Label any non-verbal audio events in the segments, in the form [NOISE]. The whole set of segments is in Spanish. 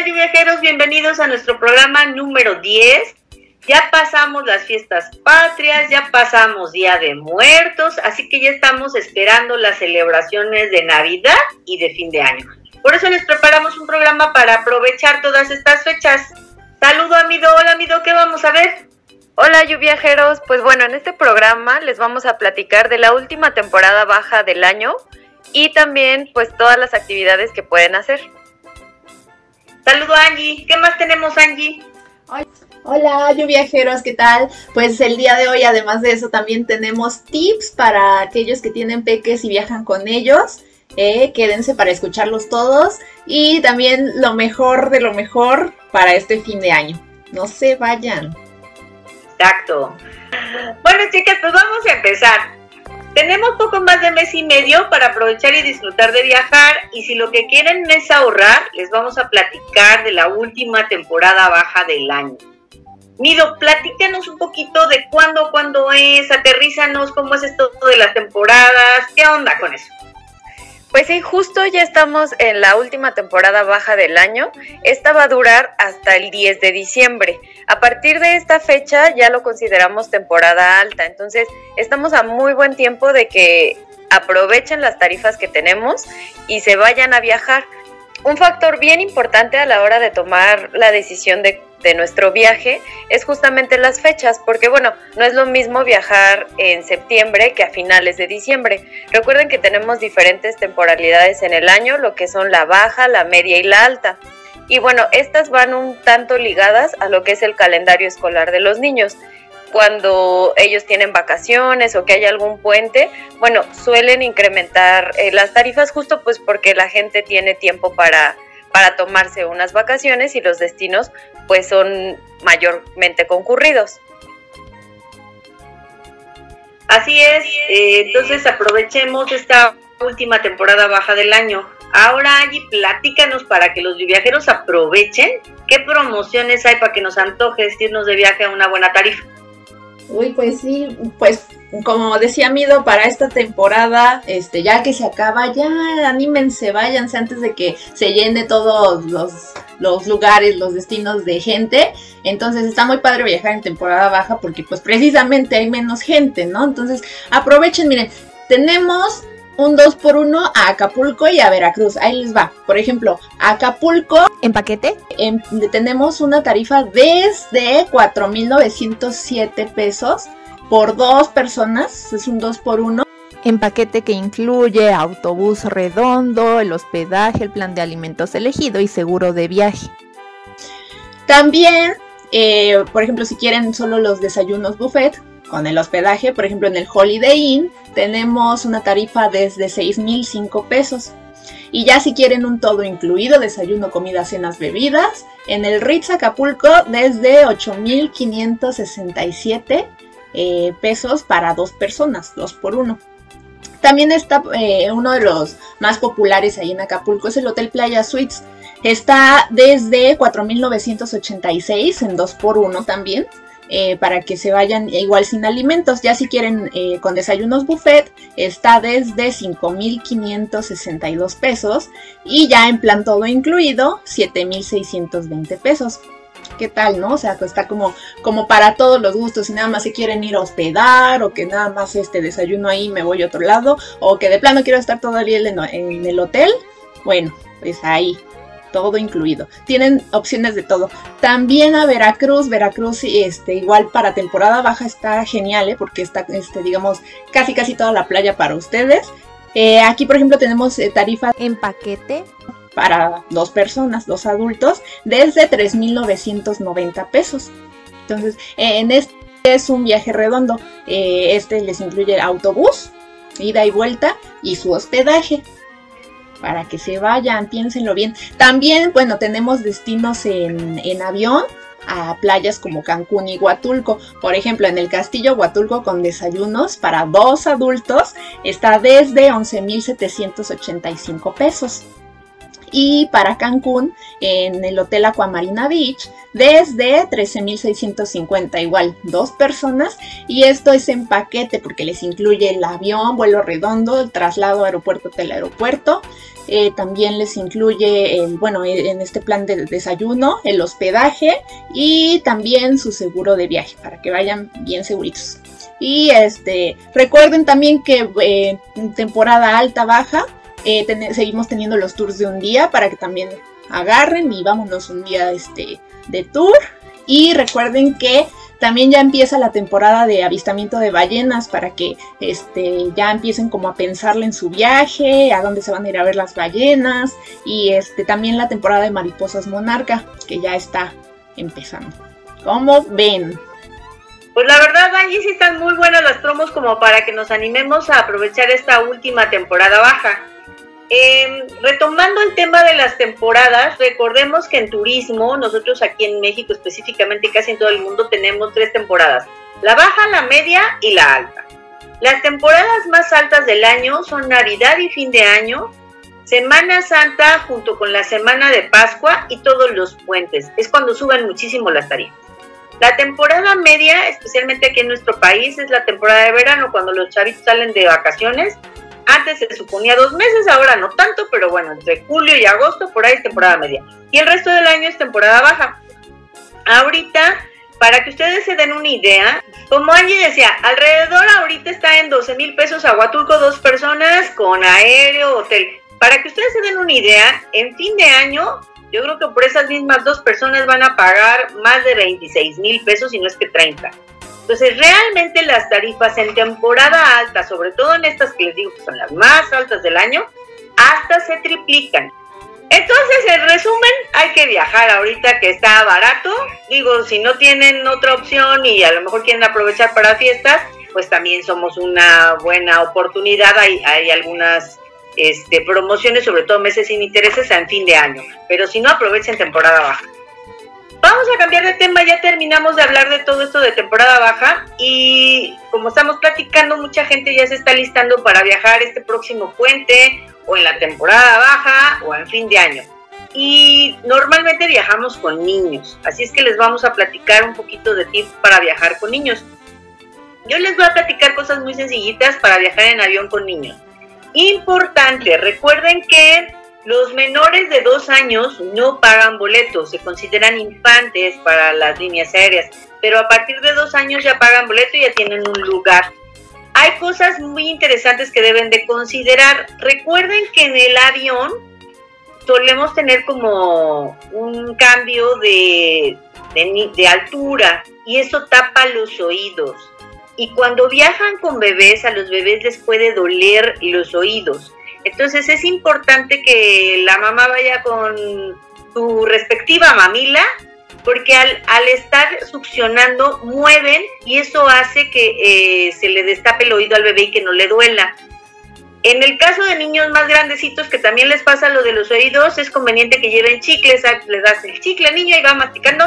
Hola, viajeros, bienvenidos a nuestro programa número 10. Ya pasamos las fiestas patrias, ya pasamos Día de Muertos, así que ya estamos esperando las celebraciones de Navidad y de fin de año. Por eso les preparamos un programa para aprovechar todas estas fechas. Saludo a Mido, hola Mido, ¿qué vamos a ver? Hola, viajeros. Pues bueno, en este programa les vamos a platicar de la última temporada baja del año y también pues todas las actividades que pueden hacer. Saludo Angie. ¿Qué más tenemos, Angie? Hola, yo viajeros, ¿qué tal? Pues el día de hoy, además de eso, también tenemos tips para aquellos que tienen peques y viajan con ellos. Eh, quédense para escucharlos todos. Y también lo mejor de lo mejor para este fin de año. No se vayan. Exacto. Bueno, chicas, pues vamos a empezar. Tenemos poco más de mes y medio para aprovechar y disfrutar de viajar y si lo que quieren es ahorrar, les vamos a platicar de la última temporada baja del año. Nido, platícanos un poquito de cuándo, cuándo es, aterrízanos, cómo es esto de las temporadas, qué onda con eso. Pues sí, justo ya estamos en la última temporada baja del año. Esta va a durar hasta el 10 de diciembre. A partir de esta fecha ya lo consideramos temporada alta. Entonces estamos a muy buen tiempo de que aprovechen las tarifas que tenemos y se vayan a viajar. Un factor bien importante a la hora de tomar la decisión de nuestro viaje es justamente las fechas, porque bueno, no es lo mismo viajar en septiembre que a finales de diciembre. Recuerden que tenemos diferentes temporalidades en el año, lo que son la baja, la media y la alta. Y bueno, estas van un tanto ligadas a lo que es el calendario escolar de los niños. Cuando ellos tienen vacaciones o que hay algún puente, bueno, suelen incrementar eh, las tarifas justo pues porque la gente tiene tiempo para para tomarse unas vacaciones y los destinos pues son mayormente concurridos. Así es, eh, entonces aprovechemos esta última temporada baja del año. Ahora, allí platícanos para que los viajeros aprovechen qué promociones hay para que nos antojes irnos de viaje a una buena tarifa. Uy, pues sí, pues como decía Mido, para esta temporada, este, ya que se acaba, ya anímense, váyanse antes de que se llene todos los, los lugares, los destinos de gente. Entonces está muy padre viajar en temporada baja porque pues precisamente hay menos gente, ¿no? Entonces aprovechen, miren, tenemos un 2 por 1 a Acapulco y a Veracruz. Ahí les va. Por ejemplo, Acapulco. ¿En paquete? tenemos una tarifa desde 4.907 pesos por dos personas, es un 2 por 1 En paquete que incluye autobús redondo, el hospedaje, el plan de alimentos elegido y seguro de viaje. También, eh, por ejemplo, si quieren solo los desayunos buffet con el hospedaje, por ejemplo, en el Holiday Inn tenemos una tarifa desde 6.005 pesos. Y ya si quieren un todo incluido, desayuno, comida, cenas, bebidas, en el Ritz Acapulco desde 8.567 eh, pesos para dos personas, dos por uno. También está eh, uno de los más populares ahí en Acapulco, es el Hotel Playa Suites. Está desde 4.986 en 2 por 1 también. Eh, para que se vayan igual sin alimentos. Ya si quieren con desayunos buffet, está desde 5.562 pesos y ya en plan todo incluido, 7.620 pesos. ¿qué tal, no? O sea, que está como, como para todos los gustos, si nada más se quieren ir a hospedar, o que nada más este desayuno ahí me voy a otro lado, o que de plano quiero estar todo el día en, el hotel, bueno, pues ahí, todo incluido. Tienen opciones de todo. También a Veracruz, Veracruz este igual para temporada baja está genial, ¿eh? porque está este digamos casi casi toda la playa para ustedes. Eh, aquí por ejemplo tenemos eh, tarifa en paquete para dos personas, dos adultos, desde 3.990 pesos. Entonces, en este es un viaje redondo. Eh, este les incluye autobús, ida y vuelta y su hospedaje. Para que se vayan, piénsenlo bien. También, bueno, tenemos destinos en, en avión a playas como Cancún y Huatulco. Por ejemplo, en el castillo Huatulco con desayunos para dos adultos está desde 11.785 pesos y para Cancún en el Hotel Aquamarina Beach desde 13.650 igual dos personas y esto es en paquete porque les incluye el avión, vuelo redondo, el traslado aeropuerto hotel aeropuerto eh, también les incluye, el, bueno, en este plan de desayuno, el hospedaje y también su seguro de viaje para que vayan bien seguritos. Y este, recuerden también que eh, temporada alta, baja, eh, seguimos teniendo los tours de un día para que también agarren y vámonos un día este, de tour. Y recuerden que también ya empieza la temporada de avistamiento de ballenas para que este, ya empiecen como a pensarle en su viaje, a dónde se van a ir a ver las ballenas. Y este, también la temporada de mariposas monarca, que ya está empezando. ¿Cómo ven? Pues la verdad, Angie, sí están muy buenas las promos como para que nos animemos a aprovechar esta última temporada baja. Em, retomando el tema de las temporadas, recordemos que en turismo, nosotros aquí en México específicamente casi en todo el mundo tenemos tres temporadas, la baja, la media y la alta. Las temporadas más altas del año son Navidad y fin de año, Semana Santa junto con la Semana de Pascua y todos los puentes. Es cuando suben muchísimo las tarifas. La temporada media, especialmente aquí en nuestro país, es la temporada de verano, cuando los chavitos salen de vacaciones. Antes se suponía dos meses, ahora no tanto, pero bueno, entre julio y agosto por ahí es temporada media. Y el resto del año es temporada baja. Ahorita, para que ustedes se den una idea, como Angie decía, alrededor ahorita está en 12 mil pesos Aguatulco, dos personas con aéreo, hotel. Para que ustedes se den una idea, en fin de año yo creo que por esas mismas dos personas van a pagar más de 26 mil pesos, y no es que 30. Entonces, realmente las tarifas en temporada alta, sobre todo en estas que les digo que son las más altas del año, hasta se triplican. Entonces, en resumen, hay que viajar ahorita que está barato. Digo, si no tienen otra opción y a lo mejor quieren aprovechar para fiestas, pues también somos una buena oportunidad. Hay, hay algunas este, promociones, sobre todo meses sin intereses, en fin de año. Pero si no, aprovechen temporada baja. Vamos a cambiar de tema, ya terminamos de hablar de todo esto de temporada baja y como estamos platicando, mucha gente ya se está listando para viajar este próximo puente o en la temporada baja o en fin de año. Y normalmente viajamos con niños, así es que les vamos a platicar un poquito de tips para viajar con niños. Yo les voy a platicar cosas muy sencillitas para viajar en avión con niños. Importante, recuerden que los menores de dos años no pagan boletos, se consideran infantes para las líneas aéreas, pero a partir de dos años ya pagan boleto y ya tienen un lugar. Hay cosas muy interesantes que deben de considerar. Recuerden que en el avión solemos tener como un cambio de, de, de altura y eso tapa los oídos y cuando viajan con bebés, a los bebés les puede doler los oídos. Entonces es importante que la mamá vaya con su respectiva mamila, porque al, al estar succionando mueven y eso hace que eh, se le destape el oído al bebé y que no le duela. En el caso de niños más grandecitos que también les pasa lo de los oídos, es conveniente que lleven chicles, le das el chicle al niño y va masticando,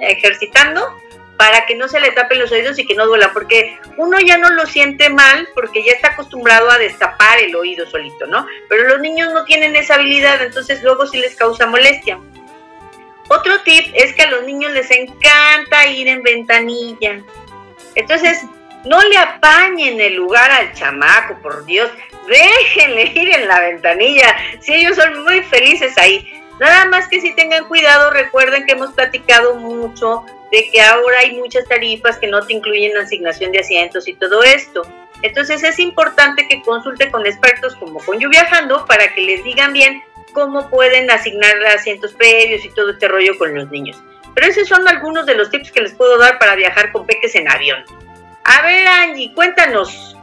ejercitando para que no se le tapen los oídos y que no duela, porque uno ya no lo siente mal porque ya está acostumbrado a destapar el oído solito, ¿no? Pero los niños no tienen esa habilidad, entonces luego sí les causa molestia. Otro tip es que a los niños les encanta ir en ventanilla. Entonces, no le apañen el lugar al chamaco, por Dios. Déjenle ir en la ventanilla. Si ellos son muy felices ahí. Nada más que si tengan cuidado, recuerden que hemos platicado mucho de que ahora hay muchas tarifas que no te incluyen asignación de asientos y todo esto. Entonces es importante que consulte con expertos como con yo viajando para que les digan bien cómo pueden asignar asientos previos y todo este rollo con los niños. Pero esos son algunos de los tips que les puedo dar para viajar con peques en avión. A ver Angie, cuéntanos,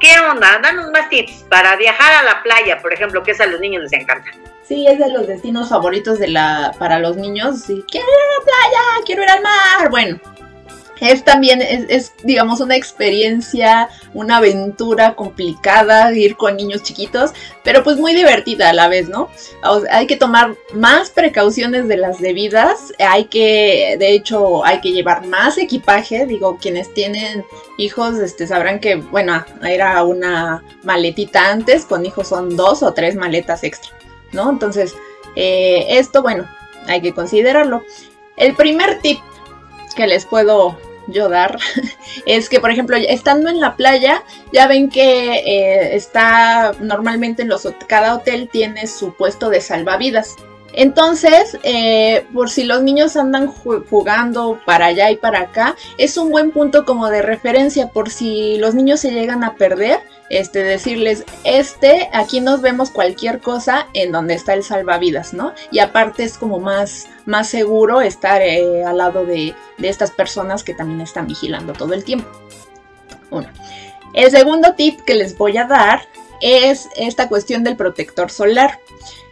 ¿qué onda? Danos más tips para viajar a la playa, por ejemplo, que es a los niños les encanta. Sí, es de los destinos favoritos de la, para los niños. Sí, quiero ir a la playa, quiero ir al mar. Bueno, es también, es, digamos, una experiencia, una aventura complicada ir con niños chiquitos, pero pues muy divertida a la vez, ¿no? hay que tomar más precauciones de las debidas, hay que, de hecho, hay que llevar más equipaje, digo, quienes tienen hijos, este, sabrán que, bueno, era una maletita antes, con hijos son dos o tres maletas extra. ¿No? Entonces, eh, esto, bueno, hay que considerarlo. El primer tip que les puedo yo dar [LAUGHS] es que, por ejemplo, estando en la playa, ya ven que eh, está normalmente en los cada hotel tiene su puesto de salvavidas. Entonces, eh, por si los niños andan jugando para allá y para acá, es un buen punto como de referencia por si los niños se llegan a perder, este, decirles, este, aquí nos vemos cualquier cosa en donde está el salvavidas, ¿no? Y aparte es como más, más seguro estar eh, al lado de, de estas personas que también están vigilando todo el tiempo. Uno. El segundo tip que les voy a dar es esta cuestión del protector solar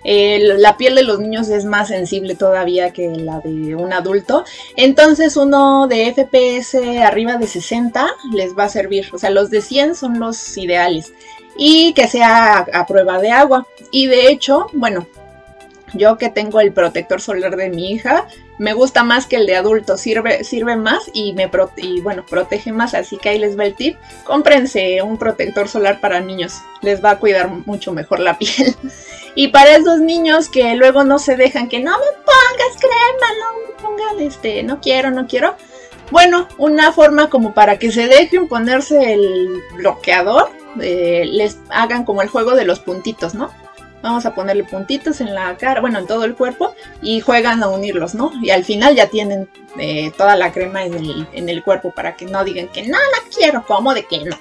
la piel de los niños es más sensible todavía que la de un adulto. Entonces uno de FPS arriba de 60 les va a servir. O sea, los de 100 son los ideales. Y que sea a, prueba de agua. Y de hecho, bueno, yo que tengo el protector solar de mi hija, me gusta más que el de adulto, sirve, sirve más y me bueno, protege más, así que ahí les va el tip. Cómprense un protector solar para niños, les va a cuidar mucho mejor la [LAUGHS] piel. y para esos niños que luego no se dejan que no me pongas crema, no me pongas este, no quiero, no quiero. Bueno, una forma como para que se dejen ponerse el bloqueador, eh, les hagan como el juego de los puntitos, ¿no? Vamos a ponerle puntitos en la cara, bueno, en todo el cuerpo y juegan a unirlos, ¿no? Y al final ya tienen eh, toda la crema en el, en el cuerpo para que no digan que no la quiero, ¿cómo de que no?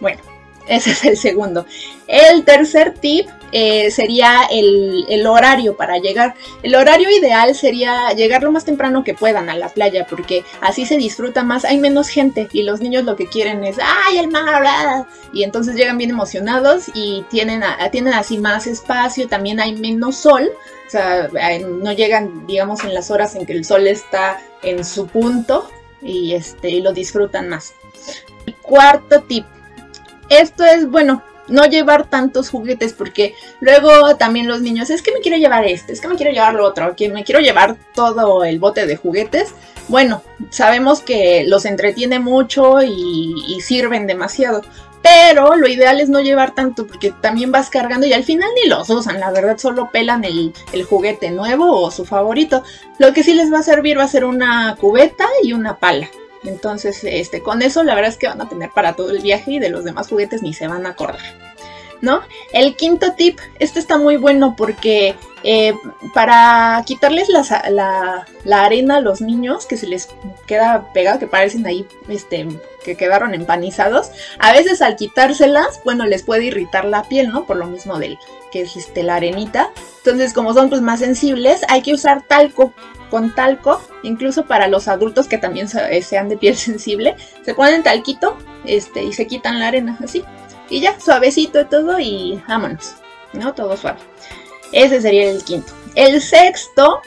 Bueno, ese es el segundo. El tercer tip eh, sería el, horario para llegar. El horario ideal sería llegar lo más temprano que puedan a la playa, porque así se disfruta más, hay menos gente y los niños lo que quieren es, ¡ay, el mar! Y entonces llegan bien emocionados y tienen, tienen así más espacio, también hay menos sol, o sea, no llegan, digamos, en las horas en que el sol está en su punto y, este, y lo disfrutan más. cuarto tip esto es, bueno, no llevar tantos juguetes porque luego también los niños, es que me quiero llevar este, es que me quiero llevar lo otro, que me quiero llevar todo el bote de juguetes. Bueno, sabemos que los entretiene mucho y, sirven demasiado. Pero lo ideal es no llevar tanto porque también vas cargando y al final ni los usan, la verdad solo pelan el, el, juguete nuevo o su favorito. Lo que sí les va a servir va a ser una cubeta y una pala. Entonces, este, con eso la verdad es que van a tener para todo el viaje y de los demás juguetes ni se van a acordar. ¿No? El quinto tip, este está muy bueno porque eh, para quitarles la, arena a los niños que se les queda pegado, que parecen ahí, este, que quedaron empanizados, a veces al quitárselas, bueno, les puede irritar la piel, ¿no? Por lo mismo del que es este, la arenita. Entonces, como son pues más sensibles, hay que usar talco con talco, incluso para los adultos que también eh, sean de piel [LAUGHS] sensible, se ponen talquito este, y se quitan la arena, así. Y ya, suavecito todo y vámonos, ¿no? Todo suave. Ese sería el quinto. El sexto,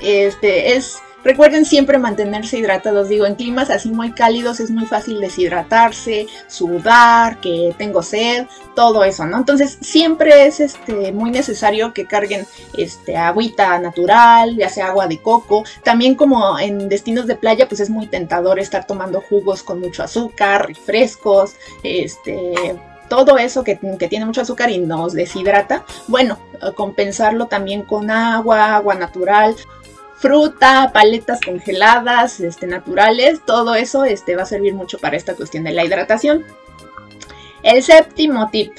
este, es Recuerden siempre mantenerse hidratados. Digo, en climas así muy cálidos es muy fácil deshidratarse, sudar, que tengo sed, todo eso, ¿no? Entonces siempre es este, muy necesario que carguen este, agüita natural, ya sea agua de coco. También como en destinos de playa, pues es muy tentador estar tomando jugos con mucho azúcar, refrescos, este, todo eso que, que, tiene mucho azúcar y nos deshidrata, bueno, compensarlo también con agua, agua natural fruta, paletas congeladas, este, naturales, todo eso este, va a servir mucho para esta cuestión de la hidratación. El séptimo tip,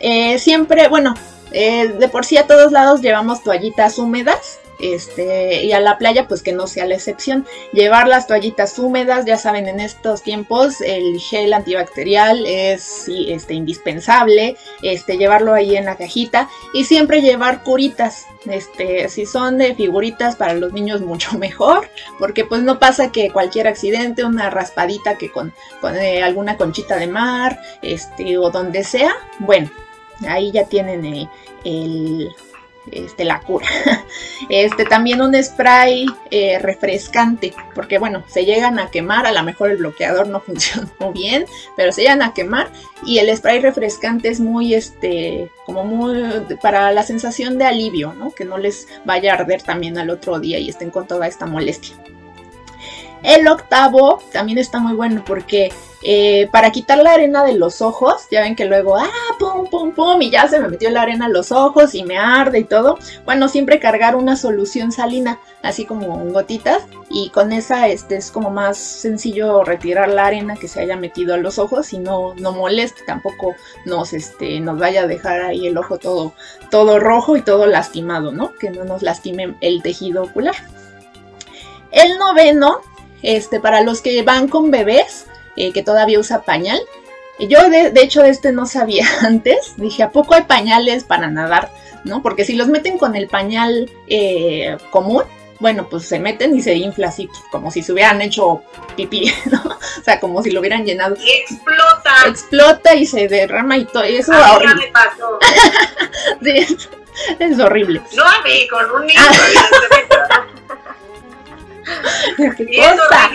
eh, siempre, bueno, eh, de por sí a todos lados llevamos toallitas húmedas, este, y a la playa pues que no sea la excepción. Llevar las toallitas húmedas, ya saben, en estos tiempos el gel antibacterial es este, indispensable, este, llevarlo ahí en la cajita y siempre llevar curitas, este, si son de figuritas para los niños [LAUGHS] mucho mejor, porque pues no pasa que cualquier accidente, una raspadita que con, eh, alguna conchita de mar, este, o donde sea, bueno, ahí ya tienen eh, el este, la cura. [LAUGHS] Este, también un spray eh, refrescante, porque bueno, se llegan a quemar, a lo mejor el bloqueador no [LAUGHS] funcionó bien, pero se llegan a quemar y el spray refrescante es muy, este, como muy, para la sensación de alivio, ¿no? Que no les vaya a arder también al otro día y estén con toda esta molestia. El octavo también está muy bueno porque eh, para quitar la arena de los ojos, ya ven que luego, ah, pum, pum, pum, y ya se me metió la arena en los ojos y me arde y todo. Bueno, siempre cargar una solución salina, así como gotitas, y con esa este, es como más sencillo retirar la arena que se haya metido a los ojos y no, no moleste, tampoco nos, este, nos vaya a dejar ahí el ojo todo, todo rojo y todo lastimado, ¿no? Que no nos lastime el tejido ocular. El noveno, este, para los que van con bebés, eh, que todavía usa pañal. Yo de, hecho de este no sabía [LAUGHS] antes, dije, ¿a poco hay pañales para nadar? ¿No? Porque si los meten con el pañal eh, común, bueno, pues se meten y se infla así, pues, como si se hubieran hecho pipí, [LAUGHS] ¿no? O sea, como si lo hubieran llenado. Y explota. Explota y se derrama y todo. eso es horrible. me pasó. [LAUGHS] sí, es, horrible. No a mí, con un niño. Ah. ¿Qué cosa?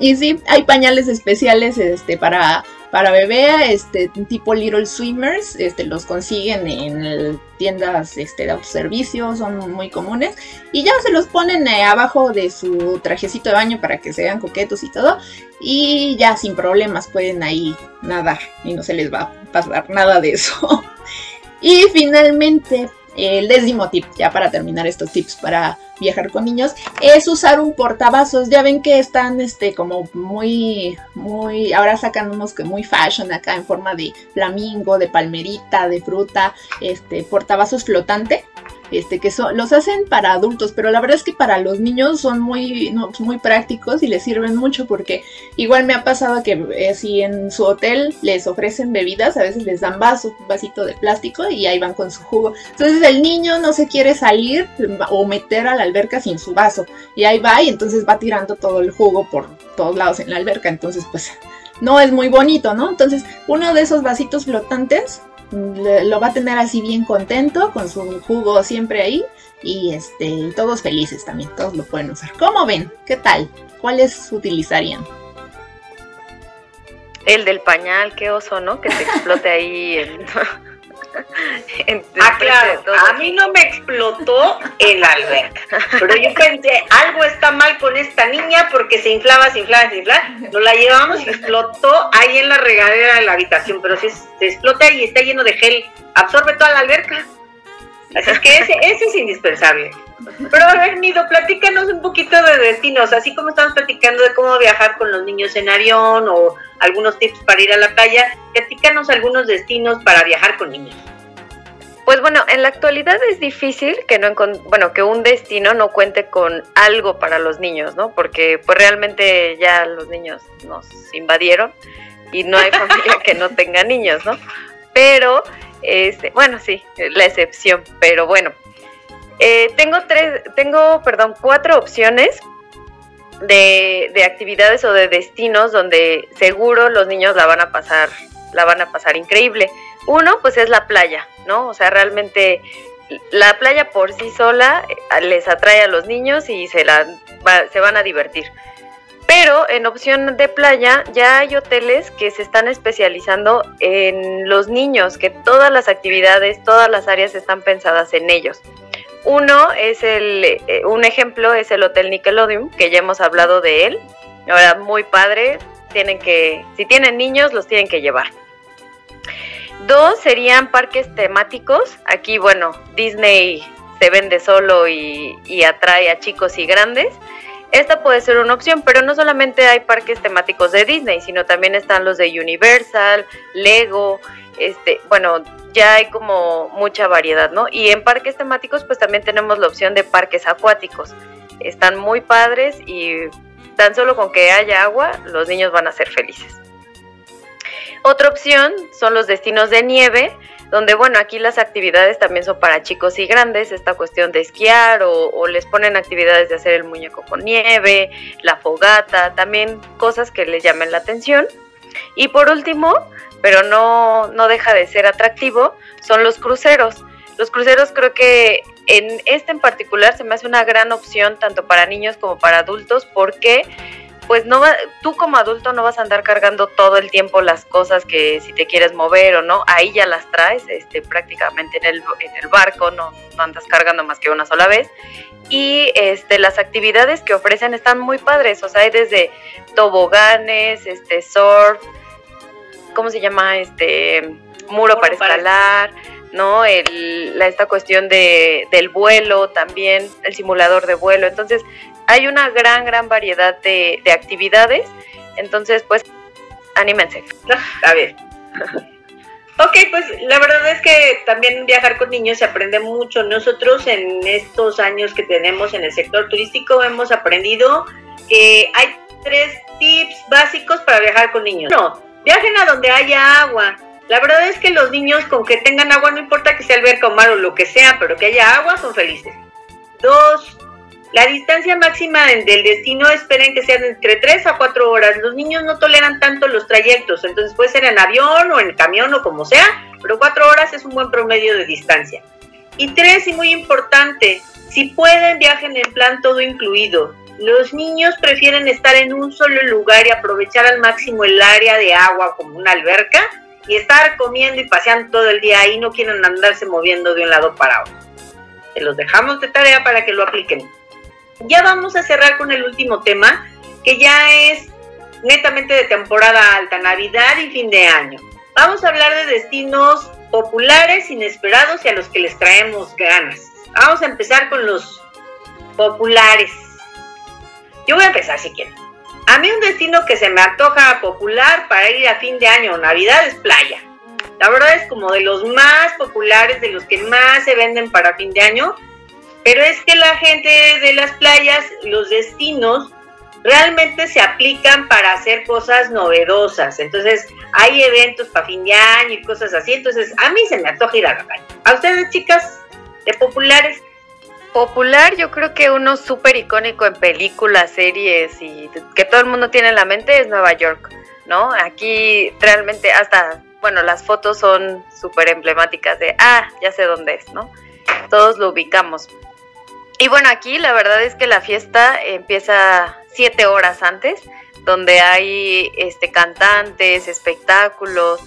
Y sí, hay pañales especiales este, para, para bebé, este, tipo Little Swimmers, este, los consiguen en tiendas este, de autoservicio, son muy comunes. Y ya se los ponen eh, abajo de su trajecito de baño para que se vean coquetos y todo. Y ya sin problemas pueden ahí nadar y no se les va a pasar nada de eso. [LAUGHS] y finalmente, el décimo tip, ya para terminar estos tips para viajar con niños, es usar un portavasos. Ya ven que están este como muy, muy, ahora sacan unos que muy fashion acá en forma de flamingo, de palmerita, de fruta, este portavasos flotante este, que son, los hacen para adultos, pero la verdad es que para los niños son muy, muy prácticos y les sirven mucho porque igual me ha pasado que eh, si en su hotel les ofrecen bebidas, a veces les dan vaso, vasito de plástico y ahí van con su jugo. Entonces el niño no se quiere salir o meter a la alberca sin su vaso y ahí va y entonces va tirando todo el jugo por todos lados en la alberca, entonces pues no es muy bonito, ¿no? Entonces uno de esos vasitos flotantes lo va a tener así bien contento, con su jugo siempre ahí. Y este, todos felices también, todos lo pueden usar. ¿Cómo ven? ¿Qué tal? ¿Cuáles utilizarían? El del pañal, qué oso, ¿no? Que se explote ahí. [LAUGHS] [LAUGHS] En... ah, claro, a mí no me explotó el alberca, pero yo pensé, algo está mal con esta niña porque se inflaba, se inflaba, se inflaba. Nos la llevamos y explotó ahí en la regadera de la habitación, pero si se explota y está lleno de gel, absorbe toda la alberca. Así es que ese, ese es indispensable. Pero a ver, Nido, platícanos un poquito de destinos, así como estamos platicando de cómo viajar con los niños en avión o algunos tips para ir a la playa, platícanos algunos destinos para viajar con niños. Pues bueno, en la actualidad es difícil que no bueno, que un destino no cuente con algo para los niños, ¿no? Porque pues realmente ya los niños nos invadieron y no hay [LAUGHS] familia que no tenga niños, ¿no? Pero este, bueno, sí, la excepción, pero bueno, eh, tengo tres, tengo, perdón, cuatro opciones de, de, actividades o de destinos donde seguro los niños la van a pasar, la van a pasar increíble. Uno, pues es la playa, ¿no? O sea, realmente la playa por sí sola eh, les atrae a los niños y se, la, se van a divertir. Pero en opción de playa ya hay hoteles que se están especializando en los niños, que todas las actividades, todas las áreas están pensadas en ellos. Uno es el, eh, un ejemplo es el Hotel Nickelodeon, que ya hemos hablado de él. Ahora, muy padre, tienen que, si tienen niños, los tienen que llevar. Dos serían parques temáticos. Aquí, bueno, Disney se vende solo y, y atrae a chicos y grandes. Esta puede ser una opción, pero no solamente hay parques temáticos de Disney, sino también están los de Universal, Lego, este, bueno, ya hay como mucha variedad, ¿no? Y en parques temáticos pues también tenemos la opción de parques acuáticos. Están muy padres y tan solo con que haya agua los niños van a ser felices. Otra opción son los destinos de nieve, donde bueno, aquí las actividades también son para chicos y grandes, esta cuestión de esquiar o, les ponen actividades de hacer el muñeco con nieve, la fogata, también cosas que les llamen la atención. Y por último, pero no, no deja de ser atractivo, son los cruceros. Los cruceros creo que en este en particular se me hace una gran opción tanto para niños como para adultos porque pues no va, tú como adulto no vas a andar cargando todo el tiempo las cosas que si te quieres mover o no, ahí ya las traes este, prácticamente en el, en el barco, no, no andas cargando más que una sola vez. Y este, las actividades que ofrecen están muy padres, o sea, hay desde toboganes, este, surf, ¿cómo se llama? Este, muro, para escalar. ¿No? El, la, esta cuestión de, del vuelo también, el simulador de vuelo. Entonces, hay una gran, gran variedad de, actividades. Entonces, pues, anímense. A ver. Ok, pues la verdad es que también viajar con niños se aprende mucho. Nosotros en estos años que tenemos en el sector turístico hemos aprendido que hay tres tips básicos para viajar con niños. Uno, viajen a donde haya agua. La verdad es que los niños con que tengan agua, no importa que sea alberca o mar o lo que sea, pero que haya agua, son felices. Dos, la distancia máxima del destino esperen que sean entre 3 a 4 horas. Los niños no toleran tanto los trayectos, entonces puede ser en avión o en camión o como sea, pero 4 horas es un buen promedio de distancia. Y tres, y muy importante, si pueden viajen en plan todo incluido. Los niños prefieren estar en un solo lugar y aprovechar al máximo el área de agua como una alberca y estar comiendo y paseando todo el día ahí, no quieren andarse moviendo de un lado para otro. Se los dejamos de tarea para que lo apliquen. Ya vamos a cerrar con el último tema, que ya es netamente de temporada alta, Navidad y fin de año. Vamos a hablar de destinos populares, inesperados y a los que les traemos ganas. Vamos a empezar con los populares. Yo voy a empezar si quieren. A mí un destino que se me antoja popular para ir a fin de año o Navidad es playa. La verdad es como de los más populares, de los que más se venden para fin de año pero es que la gente de las playas, los destinos, realmente se aplican para hacer cosas novedosas. Entonces, hay eventos para fin de año y cosas así. Entonces, a mí se me antoja ir a la playa. ¿A ustedes, chicas, de populares? Popular, yo creo que uno súper icónico en películas, series y que todo el mundo tiene en la mente es Nueva York, ¿no? Aquí realmente hasta, bueno, las fotos son súper emblemáticas de, ah, ya sé dónde es, ¿no? Todos lo ubicamos. Y bueno, aquí la verdad es que la fiesta empieza siete horas antes, donde hay este cantantes, espectáculos.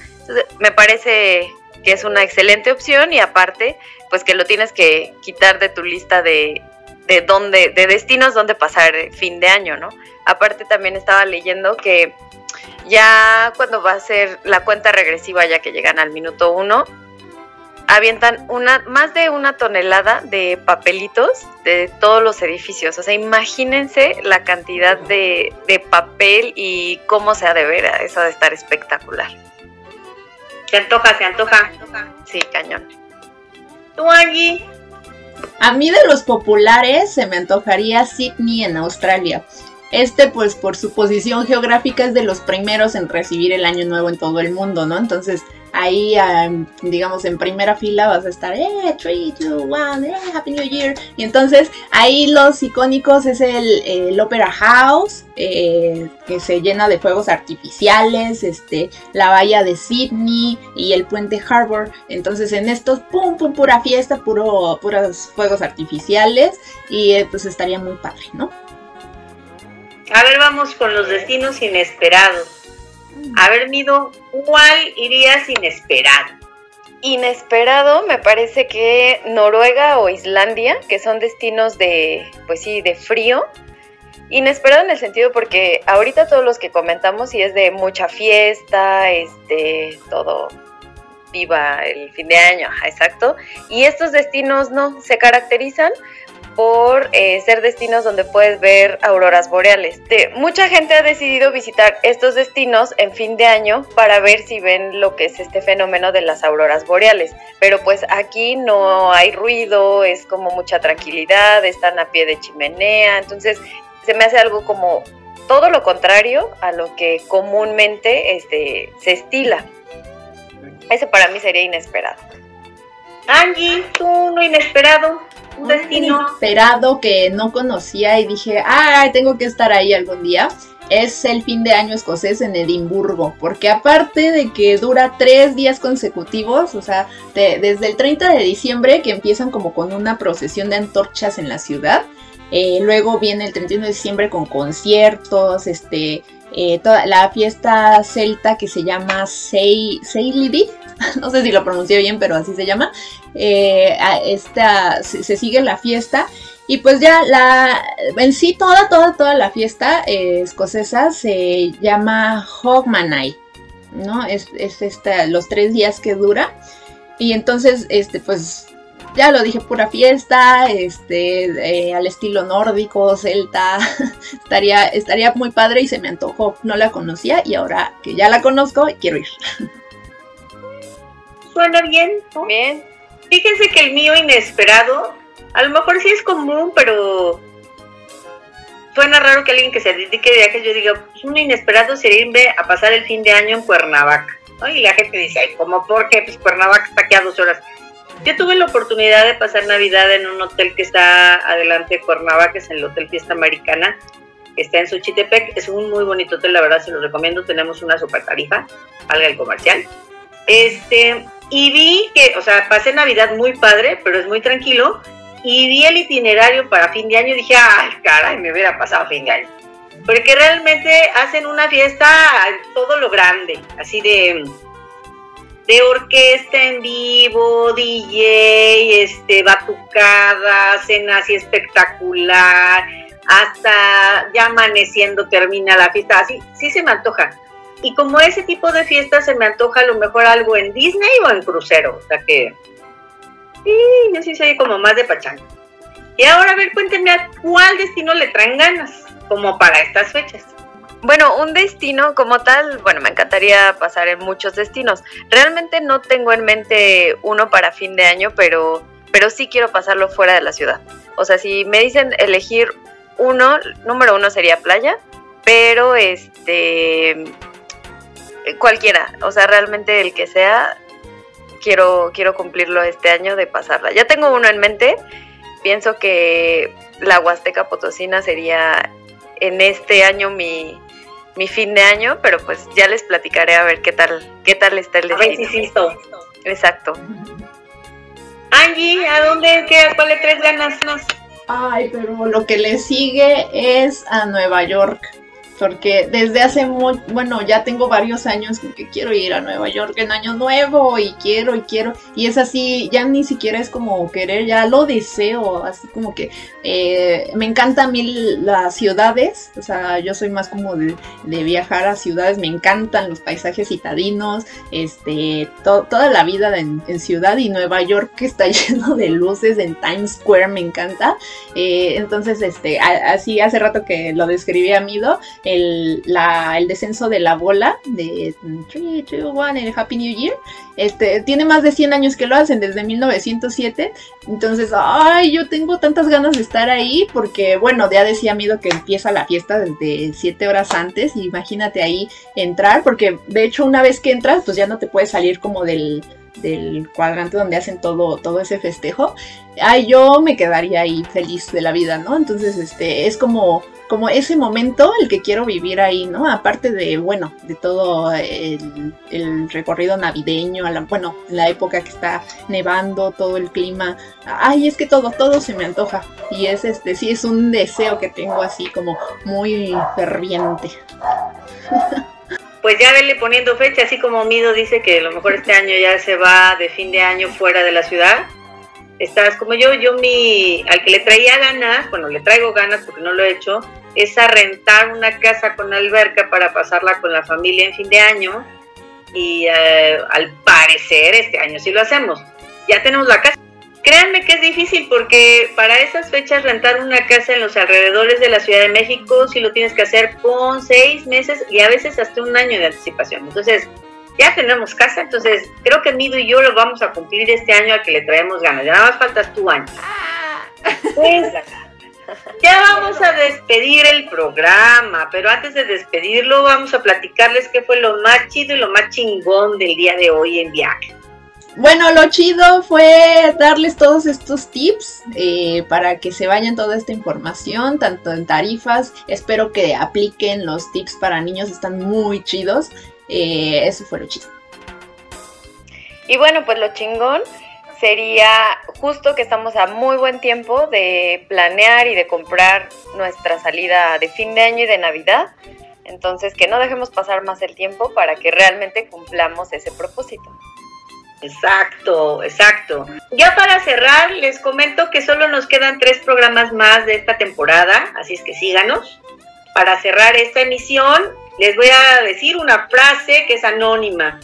me parece que es una excelente opción y aparte, pues que lo tienes que quitar de tu lista de, de dónde, de destinos donde pasar fin de año, ¿no? Aparte también estaba leyendo que ya cuando va a ser la cuenta regresiva, ya que llegan al minuto uno, avientan una, más de una tonelada de papelitos de todos los edificios. O sea, imagínense la cantidad de, papel y cómo se ha de ver. Eso de estar espectacular. Se antoja, se antoja. Sí, cañón. ¿Tú, allí A mí de los populares se me antojaría Sydney en Australia. Este, pues por su posición geográfica, es de los primeros en recibir el año nuevo en todo el mundo, ¿no? Entonces, ahí, digamos, en primera fila vas a estar, eh, 3, 2, 1, eh, Happy New Year. Y entonces, ahí los icónicos es el, Opera House, eh, que se llena de fuegos artificiales, este, la bahía de Sydney y el puente Harbor. Entonces, en estos, pum, pum, pura fiesta, puro, puros fuegos artificiales. Y eh, pues estaría muy padre, ¿no? A ver, vamos con los destinos inesperados. A ver, Mido, ¿cuál irías inesperado? Inesperado, me parece que Noruega o Islandia, que son destinos de, pues sí, de frío. Inesperado en el sentido porque ahorita todos los que comentamos y es de mucha fiesta, este, todo viva el fin de año, exacto. Y estos destinos no se caracterizan por eh, ser destinos donde puedes ver auroras boreales. mucha gente ha decidido visitar estos destinos en fin de año para ver si ven lo que es este fenómeno de las auroras boreales. Pero pues aquí no hay ruido, es como mucha tranquilidad, están a pie de chimenea, entonces se me hace algo como todo lo contrario a lo que comúnmente este, se estila. Ese para mí sería inesperado. Angie, tú no inesperado un destino inesperado que no conocía y dije, ay, tengo que estar ahí algún día. Es el fin de año escocés en Edimburgo, porque aparte de que dura tres días consecutivos, o sea, desde el 30 de diciembre que empiezan como con una procesión de antorchas en la ciudad, Eh, luego viene el 31 de diciembre con conciertos, este, eh, toda la fiesta celta que se llama Seilidi, [LAUGHS] no sé si lo pronuncié bien, pero así se llama. Eh, esta, se, sigue la fiesta y pues ya la, en sí toda, toda, toda la fiesta escocesa se llama Hogmanay, ¿no? Es, es esta, los tres días que dura. Y entonces, este, pues ya lo dije, pura fiesta, este, eh, al estilo nórdico, celta, [LAUGHS] estaría, estaría muy padre y se me antojó. No la conocía y ahora que ya la conozco, quiero ir. [LAUGHS] Suena bien, Bien. Fíjense que el mío inesperado, a lo mejor sí es común, pero suena raro que alguien que se dedique de viajes, yo diga, pues un inesperado sería irme a pasar el fin de año en Cuernavaca. Y la gente dice, Ay, ¿cómo por qué? Pues Cuernavaca está aquí a dos horas. Yo tuve la oportunidad de pasar Navidad en un hotel que está adelante de Cuernavaca, que es el Hotel Fiesta Americana, que está en Xochitepec. Es un muy bonito hotel, la verdad se lo recomiendo. Tenemos una super tarifa, valga el comercial. Este, y vi que, o sea, pasé Navidad muy padre, pero es muy tranquilo. Y vi el itinerario para fin de año y dije, ay, caray, me hubiera pasado fin de año. Porque realmente hacen una fiesta todo lo grande, así de de orquesta en vivo, DJ, este, batucada, cena así espectacular, hasta ya amaneciendo termina la fiesta, así, sí se me antoja. Y como ese tipo de fiestas se me antoja a lo mejor algo en Disney o en crucero, o sea que, sí, yo sí soy como más de pachanga. Y ahora, a ver, cuéntenme a cuál destino le traen ganas, como para estas fechas. Bueno, un destino como tal, bueno, me encantaría pasar en muchos destinos. Realmente no tengo en mente uno para fin de año, pero, pero sí quiero pasarlo fuera de la ciudad. O sea, si me dicen elegir uno, número uno sería playa, pero este cualquiera, o sea, realmente el que sea, quiero, quiero cumplirlo este año de pasarla. Ya tengo uno en mente, pienso que la Huasteca Potosina sería en este año mi, mi fin de año, pero pues ya les platicaré a ver qué tal, qué tal está el destino. Exacto. Angie, ¿a dónde, qué, cuál le tres ganas más? Ay, pero lo que le sigue es a Nueva York porque desde hace muy, bueno, ya tengo varios años que quiero ir a Nueva York en Año Nuevo y quiero y quiero, y es así, ya ni siquiera es como querer, ya lo deseo, así como que eh, me encantan a mí las ciudades, o sea, yo soy más como de, viajar a ciudades, me encantan los paisajes citadinos, este, toda la vida en, ciudad y Nueva York que está [LAUGHS] lleno de luces en Times Square, me encanta, eh, entonces, este, así hace rato que lo describí a Mido, el, el descenso de la bola de 3, 2, 1, el Happy New Year. Este, tiene más de 100 años que lo hacen, desde 1907. Entonces, ay, yo tengo tantas ganas de estar ahí porque, bueno, ya decía Mido que empieza la fiesta desde 7 horas antes. Imagínate ahí entrar, porque de hecho una vez que entras, pues ya no te puedes salir como del, del cuadrante donde hacen todo, todo ese festejo. Ay, yo me quedaría ahí feliz de la vida, ¿no? Entonces, este, es como como ese momento el que quiero vivir ahí, ¿no? Aparte de, bueno, de todo el, recorrido navideño, la, bueno, la época que está nevando, todo el clima. Ay, es que todo, todo se me antoja. Y es este, sí, es un deseo que tengo así como muy ferviente. Pues ya vele poniendo fecha, así como Mido dice que a lo mejor este año ya se va de fin de año fuera de la ciudad estás como yo, yo mi, al que le traía ganas, bueno, le traigo ganas porque no lo he hecho, es a rentar una casa con alberca para pasarla con la familia en fin de año y eh, al parecer este año sí lo hacemos. Ya tenemos la casa. Créanme que es difícil porque para esas fechas rentar una casa en los alrededores de la Ciudad de México sí lo tienes que hacer con seis meses y a veces hasta un año de anticipación. Entonces, ya tenemos casa, entonces creo que Mido y yo lo vamos a cumplir este año al que le traemos ganas. Ya nada más faltas tu año. Pues, ya vamos a despedir el programa, pero antes de despedirlo vamos a platicarles qué fue lo más chido y lo más chingón del día de hoy en viaje. Bueno, lo chido fue darles todos estos tips eh, para que se vayan toda esta información, tanto en tarifas. Espero que apliquen los tips para niños, están muy chidos. Eh, eso fue lo chido. Y bueno, pues lo chingón sería justo que estamos a muy buen tiempo de planear y de comprar nuestra salida de fin de año y de Navidad. Entonces, que no dejemos pasar más el tiempo para que realmente cumplamos ese propósito. Exacto, exacto. Ya para cerrar, les comento que solo nos quedan tres programas más de esta temporada, así es que síganos. Para cerrar esta emisión, les voy a decir una frase que es anónima.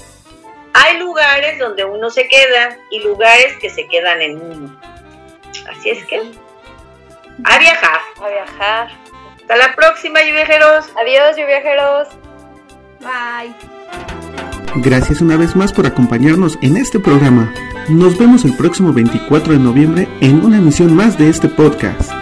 Hay lugares donde uno se queda y lugares que se quedan en uno. Así es que, a viajar. A viajar. Hasta la próxima, viajeros. Adiós, viajeros. Bye. Gracias una vez más por acompañarnos en este programa. Nos vemos el próximo 24 de noviembre en una emisión más de este podcast.